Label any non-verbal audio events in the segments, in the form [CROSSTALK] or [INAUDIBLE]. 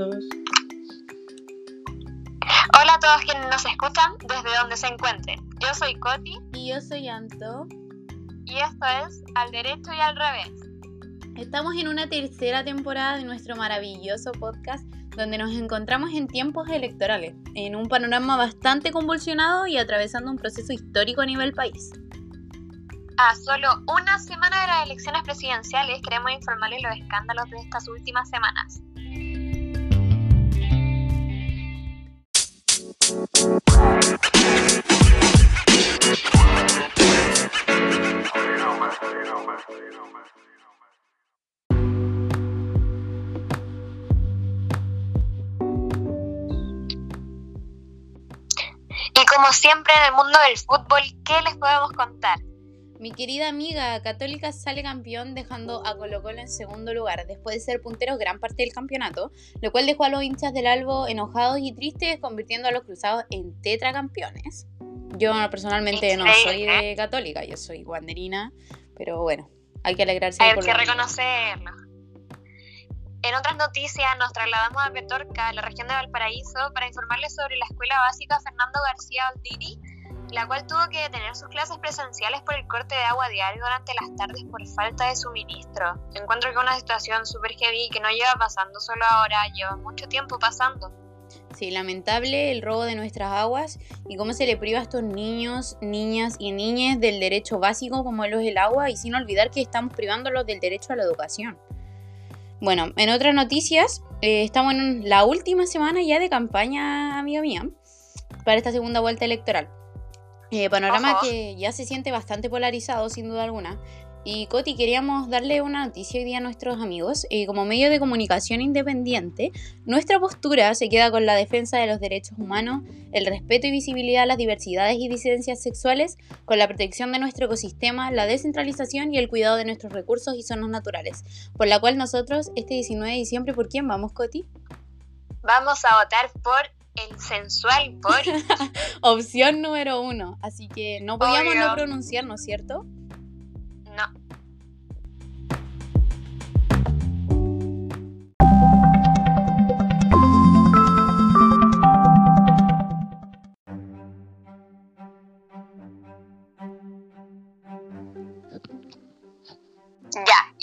Hola a todos quienes nos escuchan desde donde se encuentren. Yo soy Coti. Y yo soy Anto. Y esto es Al Derecho y al Revés. Estamos en una tercera temporada de nuestro maravilloso podcast donde nos encontramos en tiempos electorales, en un panorama bastante convulsionado y atravesando un proceso histórico a nivel país. A solo una semana de las elecciones presidenciales queremos informarles los escándalos de estas últimas semanas. Siempre en el mundo del fútbol, ¿qué les podemos contar? Mi querida amiga Católica sale campeón dejando a Colo Colo en segundo lugar después de ser puntero gran parte del campeonato, lo cual dejó a los hinchas del Albo enojados y tristes, convirtiendo a los cruzados en tetracampeones. Yo personalmente no soy de Católica, yo soy guanderina, pero bueno, hay que alegrarse. Hay que reconocerlo. En otras noticias nos trasladamos a Petorca, la región de Valparaíso, para informarles sobre la escuela básica Fernando García Aldini, la cual tuvo que detener sus clases presenciales por el corte de agua diario durante las tardes por falta de suministro. Encuentro que una situación súper heavy que no lleva pasando solo ahora, lleva mucho tiempo pasando. Sí, lamentable el robo de nuestras aguas y cómo se le priva a estos niños, niñas y niñas del derecho básico como lo es el agua y sin olvidar que estamos privándolos del derecho a la educación. Bueno, en otras noticias, eh, estamos en la última semana ya de campaña, amiga mía, para esta segunda vuelta electoral. Eh, panorama que ya se siente bastante polarizado, sin duda alguna. Y Coti, queríamos darle una noticia hoy día a nuestros amigos. Eh, como medio de comunicación independiente, nuestra postura se queda con la defensa de los derechos humanos, el respeto y visibilidad a las diversidades y disidencias sexuales, con la protección de nuestro ecosistema, la descentralización y el cuidado de nuestros recursos y zonas naturales. Por la cual nosotros, este 19 de diciembre, ¿por quién vamos, Coti? Vamos a votar por el sensual Boris. [LAUGHS] Opción número uno. Así que no podíamos no pronunciarnos, ¿cierto?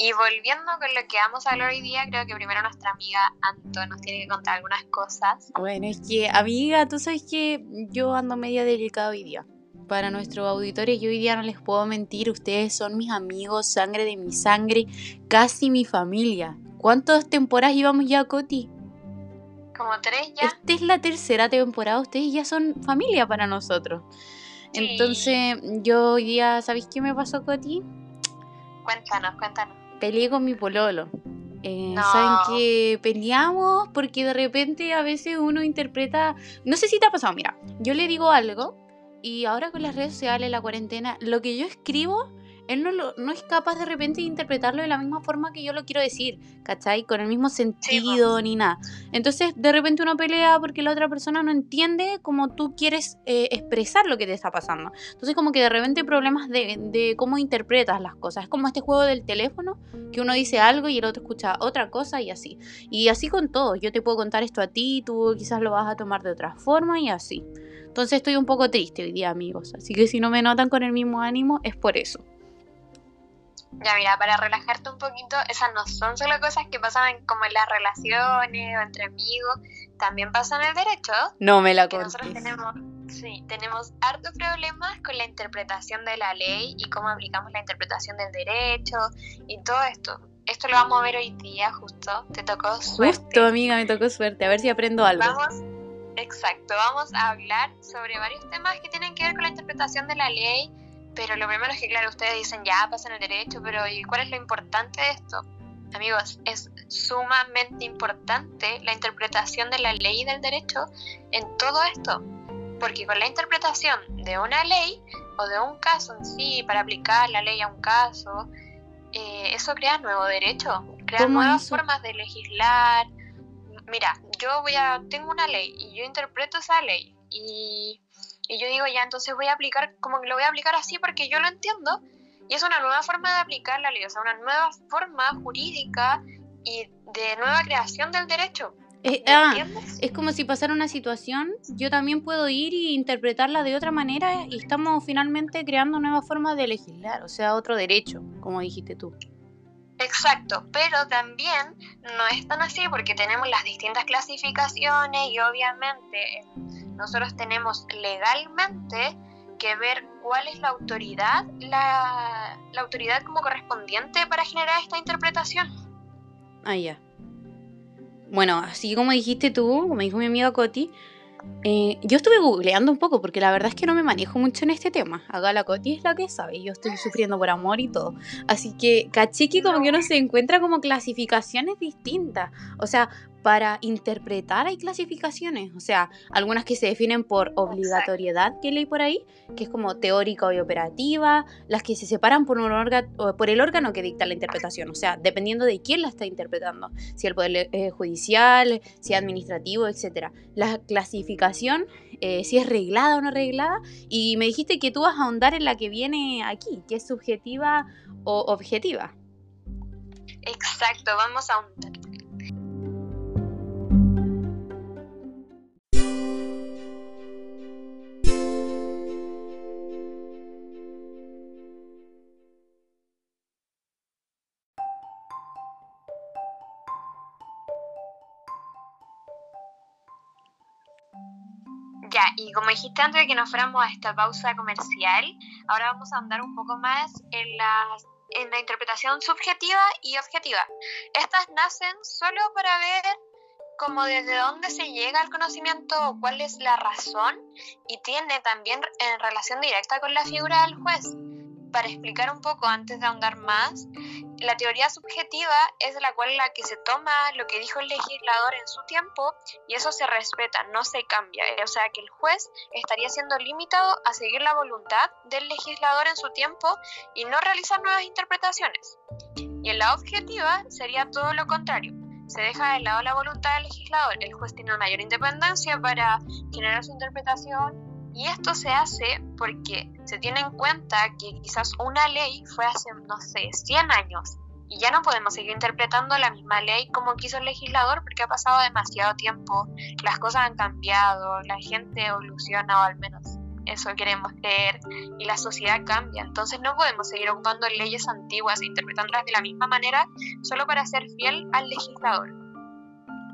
Y volviendo con lo que vamos a hablar hoy día, creo que primero nuestra amiga Anto nos tiene que contar algunas cosas. Bueno, es que, amiga, tú sabes que yo ando media delicada hoy día para nuestros auditores, yo hoy día no les puedo mentir, ustedes son mis amigos, sangre de mi sangre, casi mi familia. ¿Cuántas temporadas llevamos ya, Coti? Como tres ya. Esta es la tercera temporada, ustedes ya son familia para nosotros. Entonces, yo hoy día, ¿sabéis qué me pasó, Coti? Cuéntanos, cuéntanos. Peleé con mi pololo. Eh, Saben que peleamos porque de repente a veces uno interpreta. No sé si te ha pasado, mira, yo le digo algo y ahora con las redes sociales, la cuarentena, lo que yo escribo, él no, no es capaz de repente de interpretarlo de la misma forma que yo lo quiero decir, ¿cachai? Con el mismo sentido ni nada. Entonces, de repente uno pelea porque la otra persona no entiende cómo tú quieres eh, expresar lo que te está pasando. Entonces, como que de repente problemas de, de cómo interpretas las cosas. Es como este juego del teléfono, que uno dice algo y el otro escucha otra cosa y así. Y así con todo. Yo te puedo contar esto a ti, tú quizás lo vas a tomar de otra forma y así. Entonces estoy un poco triste hoy día, amigos. Así que si no me notan con el mismo ánimo, es por eso. Ya, mira, para relajarte un poquito, esas no son solo cosas que pasan como en las relaciones o entre amigos, también pasan en el derecho. No me la que Nosotros tenemos, sí, tenemos hartos problemas con la interpretación de la ley y cómo aplicamos la interpretación del derecho y todo esto. Esto lo vamos a ver hoy día, justo. Te tocó suerte. Justo, amiga, me tocó suerte. A ver si aprendo algo. Vamos Exacto, vamos a hablar sobre varios temas que tienen que ver con la interpretación de la ley, pero lo primero es que, claro, ustedes dicen ya pasan el derecho, pero ¿y cuál es lo importante de esto? Amigos, es sumamente importante la interpretación de la ley y del derecho en todo esto, porque con la interpretación de una ley o de un caso en sí, para aplicar la ley a un caso, eh, eso crea nuevo derecho, crea nuevas formas de legislar, mira, yo voy a, tengo una ley y yo interpreto esa ley y, y, yo digo ya, entonces voy a aplicar, como que lo voy a aplicar así porque yo lo entiendo y es una nueva forma de aplicar la ley, o sea, una nueva forma jurídica y de nueva creación del derecho. Es, ah, es como si pasara una situación, yo también puedo ir e interpretarla de otra manera y estamos finalmente creando nuevas formas de legislar, o sea, otro derecho, como dijiste tú. Exacto, pero también no es tan así porque tenemos las distintas clasificaciones y obviamente nosotros tenemos legalmente que ver cuál es la autoridad, la, la autoridad como correspondiente para generar esta interpretación. Ah, ya. Bueno, así como dijiste tú, como dijo mi amiga Coti, eh, yo estuve googleando un poco porque la verdad es que no me manejo mucho en este tema. Acá la Coti es la que sabe, yo estoy sufriendo por amor y todo. Así que caché como que uno se encuentra como clasificaciones distintas. O sea, para interpretar hay clasificaciones, o sea, algunas que se definen por obligatoriedad que leí por ahí, que es como teórica y operativa, las que se separan por, un órgano, por el órgano que dicta la interpretación, o sea, dependiendo de quién la está interpretando, si el poder eh, judicial, si administrativo, etc. La clasificación, eh, si es reglada o no reglada, y me dijiste que tú vas a ahondar en la que viene aquí, que es subjetiva o objetiva. Exacto, vamos a ahondar. Ya, y como dijiste antes de que nos fuéramos a esta pausa comercial, ahora vamos a andar un poco más en la, interpretación subjetiva y objetiva. Estas nacen solo para ver como desde dónde se llega al conocimiento, cuál es la razón, y tiene también en relación directa con la figura del juez. Para explicar un poco antes de ahondar más, la teoría subjetiva es la cual la que se toma lo que dijo el legislador en su tiempo y eso se respeta, no se cambia. O sea que el juez estaría siendo limitado a seguir la voluntad del legislador en su tiempo y no realizar nuevas interpretaciones. Y en la objetiva sería todo lo contrario. Se deja de lado la voluntad del legislador. El juez tiene una mayor independencia para generar su interpretación y esto se hace porque se tiene en cuenta que quizás una ley fue hace, no sé, 100 años y ya no podemos seguir interpretando la misma ley como quiso el legislador porque ha pasado demasiado tiempo, las cosas han cambiado, la gente evoluciona o al menos eso queremos creer y la sociedad cambia, entonces no podemos seguir ocupando leyes antiguas e interpretándolas de la misma manera solo para ser fiel al legislador.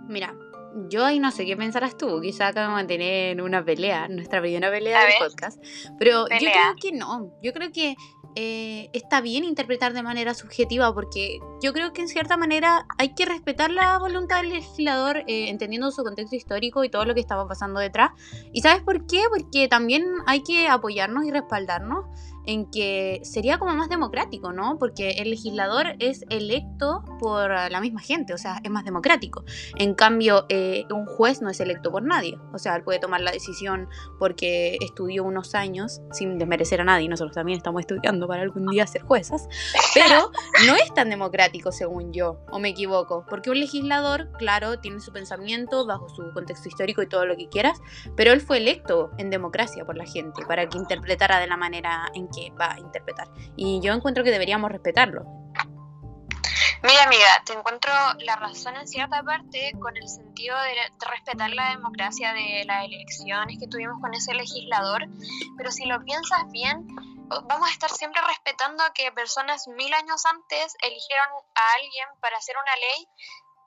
Mira, yo ahí no sé qué pensarás tú, quizá acabamos de tener una pelea, nuestra primera pelea del podcast, pero yo creo que no, yo creo que eh, está bien interpretar de manera subjetiva porque yo creo que en cierta manera hay que respetar la voluntad del legislador eh, entendiendo su contexto histórico y todo lo que estaba pasando detrás. ¿Y sabes por qué? Porque también hay que apoyarnos y respaldarnos en que sería como más democrático, ¿no? Porque el legislador es electo por la misma gente, o sea, es más democrático. En cambio, eh, un juez no es electo por nadie, o sea, él puede tomar la decisión porque estudió unos años, sin desmerecer a nadie, nosotros también estamos estudiando para algún día ser juezas, pero no es tan democrático según yo, o me equivoco, porque un legislador, claro, tiene su pensamiento bajo su contexto histórico y todo lo que quieras, pero él fue electo en democracia por la gente para que interpretara de la manera en que va a interpretar. Y yo encuentro que deberíamos respetarlo. Mira, amiga, te encuentro la razón en cierta parte con el sentido de, respetar la democracia de las elecciones que tuvimos con ese legislador, pero si lo piensas bien, vamos a estar siempre respetando que personas mil años antes eligieron a alguien para hacer una ley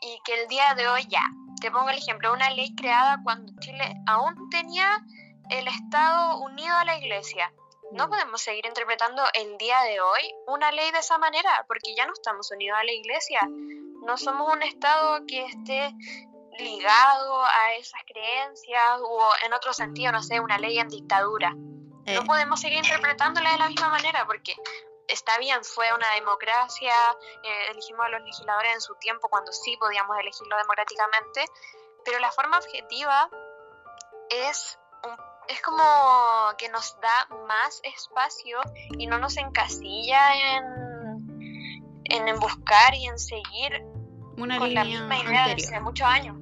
y que el día de hoy ya, te pongo el ejemplo, una ley creada cuando Chile aún tenía el Estado unido a la Iglesia no podemos seguir interpretando el día de hoy una ley de esa manera, porque ya no estamos unidos a la iglesia. No somos un Estado que esté ligado a esas creencias o en otro sentido, no sé, una ley en dictadura. No eh. podemos seguir interpretándola de la misma manera porque está bien, fue una democracia, eh, elegimos a los legisladores en su tiempo cuando sí podíamos elegirlo democráticamente, pero la forma objetiva es es como que nos da más espacio y no nos encasilla en, en, buscar y en seguir Una con la misma idea de hace muchos años.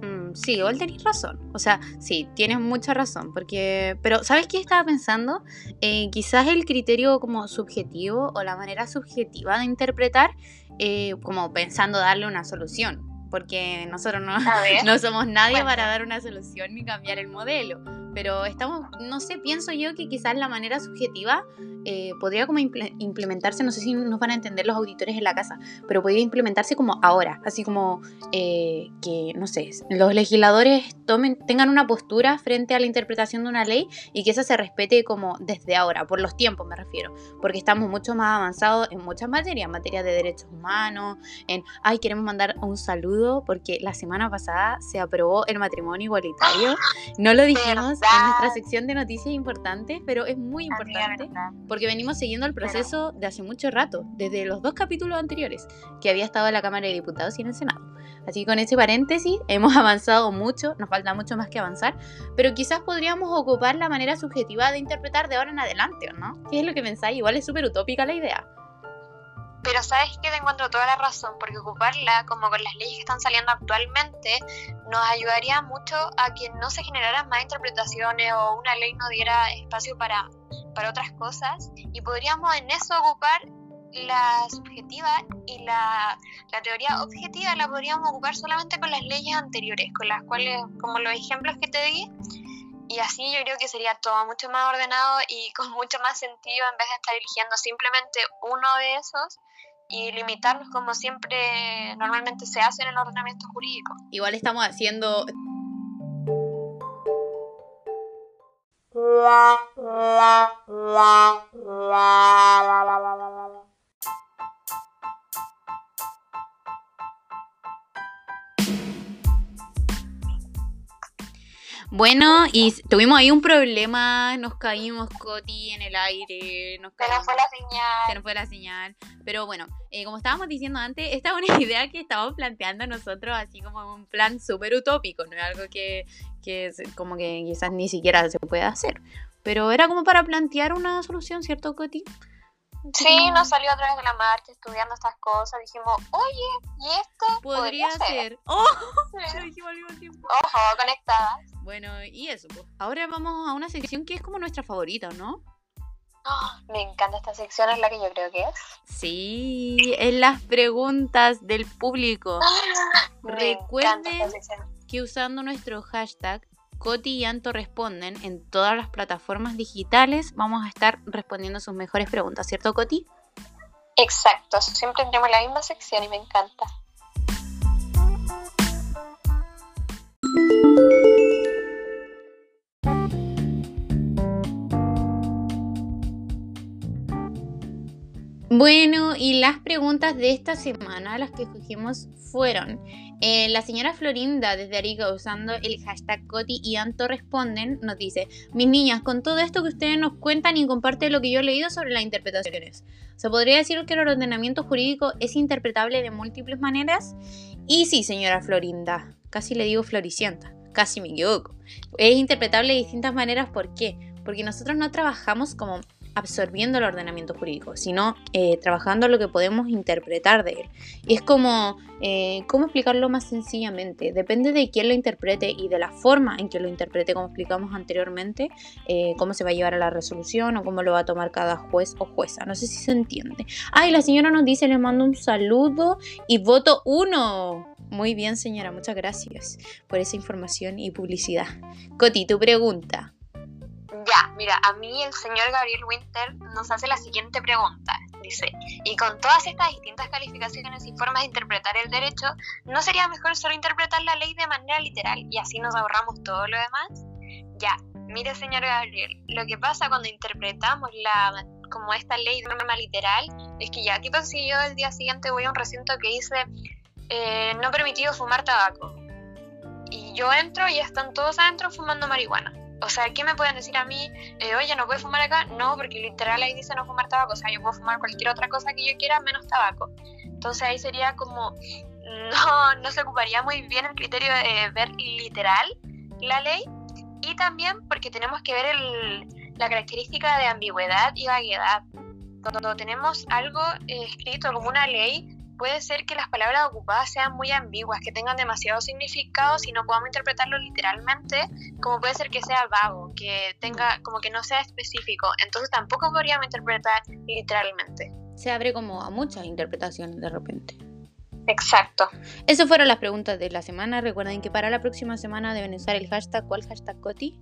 Mm, sí, igual tenés razón. O sea, sí, tienes mucha razón. Porque. Pero, ¿sabes qué estaba pensando? Eh, quizás el criterio como subjetivo o la manera subjetiva de interpretar, eh, como pensando darle una solución porque nosotros no, [LAUGHS] no somos nadie para dar una solución ni cambiar el modelo. Pero estamos, no sé, pienso yo que quizás la manera subjetiva eh, podría como implementarse, no sé si nos van a entender los auditores en la casa, pero podría implementarse como ahora, así como eh, que, no sé, los legisladores tomen, tengan una postura frente a la interpretación de una ley y que esa se respete como desde ahora, por los tiempos me refiero, porque estamos mucho más avanzados en muchas materias, en materia de derechos humanos, en, ay, queremos mandar un saludo porque la semana pasada se aprobó el matrimonio igualitario, no lo dijimos en nuestra sección de noticias importantes, pero es muy importante porque venimos siguiendo el proceso de hace mucho rato, desde los dos capítulos anteriores, que había estado en la Cámara de Diputados y en el Senado. Así que con ese paréntesis [LAUGHS] hemos avanzado mucho, nos falta mucho más que avanzar, pero quizás podríamos ocupar la manera subjetiva de interpretar de ahora en adelante, ¿no? ¿Qué es lo que pensáis? Igual es súper utópica la idea. Pero sabes que te encuentro toda la razón, porque ocuparla, como con las leyes que están saliendo actualmente, nos ayudaría mucho a que no se generaran más interpretaciones o una ley no diera espacio para, para otras cosas. Y podríamos en eso ocupar la subjetiva y la, la, teoría objetiva la podríamos ocupar solamente con las leyes anteriores, con las cuales, como los ejemplos que te di, y así yo creo que sería todo mucho más ordenado y [LAUGHS] con mucho más sentido en vez de estar eligiendo simplemente uno de esos y limitarnos como siempre normalmente se hace en el ordenamiento jurídico. Igual estamos haciendo Bueno, y tuvimos ahí un problema, nos caímos, Coti, en el aire. Nos se nos fue la señal. Se nos fue la señal. Pero bueno, eh, como estábamos diciendo antes, esta es una [LAUGHS] idea que estábamos planteando nosotros así como un plan súper utópico, no es algo que, que como que quizás ni siquiera se pueda hacer. Pero era como para plantear una solución, ¿cierto, Coti? Sí, nos salió a través de la marcha estudiando estas cosas. Dijimos, oye, ¿y esto? Podría, ser. [LAUGHS] ¡Oh! Lo dijimos al mismo tiempo. Ojo, conectadas. Bueno, y eso, pues. Ahora vamos a una sección que es como nuestra favorita, ¿no? Oh, me encanta esta sección, es la que yo creo que es. Sí, es las preguntas del público. Recuerden que usando nuestro hashtag Coti y Anto responden en todas las plataformas digitales. Vamos a estar respondiendo sus mejores preguntas, ¿cierto, Coti? Exacto, siempre tenemos la misma sección y me encanta. Bueno, y las preguntas de esta semana, las que escogimos, fueron eh, la señora Florinda desde Arica usando el hashtag Coti y Anto responden, nos dice, mis niñas, con todo esto que ustedes nos cuentan y comparten lo que yo he leído sobre las interpretaciones, ¿se podría decir que el ordenamiento jurídico es interpretable de múltiples maneras? Y sí, señora Florinda, casi le digo floricienta, casi me equivoco. Es interpretable de distintas maneras, ¿por qué? Porque nosotros no trabajamos como absorbiendo el ordenamiento jurídico, sino eh, trabajando lo que podemos interpretar de él. Y es como, eh, ¿cómo explicarlo más sencillamente? Depende de quién lo interprete y de la forma en que lo interprete, como explicamos anteriormente, eh, cómo se va a llevar a la resolución o cómo lo va a tomar cada juez o jueza. No sé si se entiende. Ay, la señora nos dice, le mando un saludo y voto uno. Muy bien, señora, muchas gracias por esa información y publicidad. Coti, tu pregunta. Ya, mira, a mí el señor Gabriel Winter nos hace la siguiente pregunta. Dice, y con todas estas distintas calificaciones y formas de interpretar el derecho, ¿no sería mejor solo interpretar la ley de manera literal y así nos ahorramos todo lo demás? Ya, mire señor Gabriel, lo que pasa cuando interpretamos la como esta ley de manera literal es que ya, ¿qué pasa si yo el día siguiente voy a un recinto que dice eh, no permitido fumar tabaco? Y yo entro y están todos adentro fumando marihuana o sea, ¿qué me pueden decir a mí? Eh, Oye, ¿no puedes fumar acá? No, porque literal ahí dice no fumar tabaco. O sea, yo puedo fumar cualquier otra cosa que yo quiera menos tabaco. Entonces ahí sería como, [LAUGHS] no, no se ocuparía muy bien el criterio de ver literal la ley. Y también porque tenemos que ver la característica de ambigüedad y vaguedad. Cuando tenemos algo eh, escrito como una ley, puede ser que las palabras ocupadas sean muy ambiguas, que tengan demasiado significado y no podamos interpretarlo literalmente, como puede ser que sea vago, que tenga como que no sea específico, entonces tampoco podríamos interpretar literalmente. Se abre como a muchas interpretaciones de repente. Exacto. Esas fueron las preguntas de la semana. Recuerden que para la próxima semana deben usar el hashtag. ¿Cuál hashtag, Coti?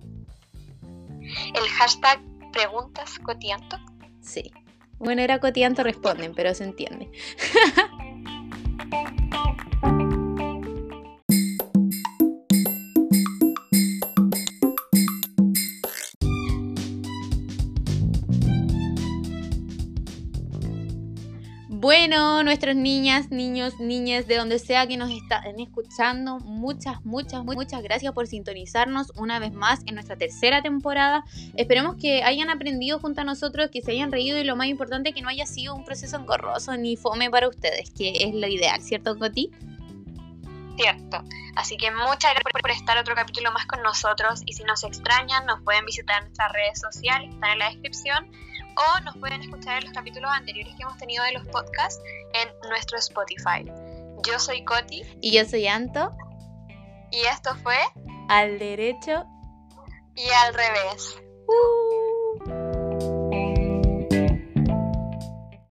El hashtag preguntas cotianto. Sí. Bueno, era cotianto responden, pero se entiende. [LAUGHS] Bueno, nuestras niñas, niños, niñas, de donde sea que nos estén escuchando, muchas, muchas, muchas gracias por sintonizarnos una vez más en nuestra tercera temporada. Esperemos que hayan aprendido junto a nosotros, que se hayan reído y lo más importante, que no haya sido un proceso engorroso ni fome para ustedes, que es lo ideal, ¿cierto, Coti? Cierto. Así que muchas gracias por estar otro capítulo más con nosotros y si nos extrañan nos pueden visitar en nuestras redes sociales, están en la descripción o nos pueden escuchar en los capítulos anteriores que hemos tenido de los podcasts en nuestro Spotify. Yo soy Coti. Y yo soy Anto. Y esto fue Al derecho y al revés.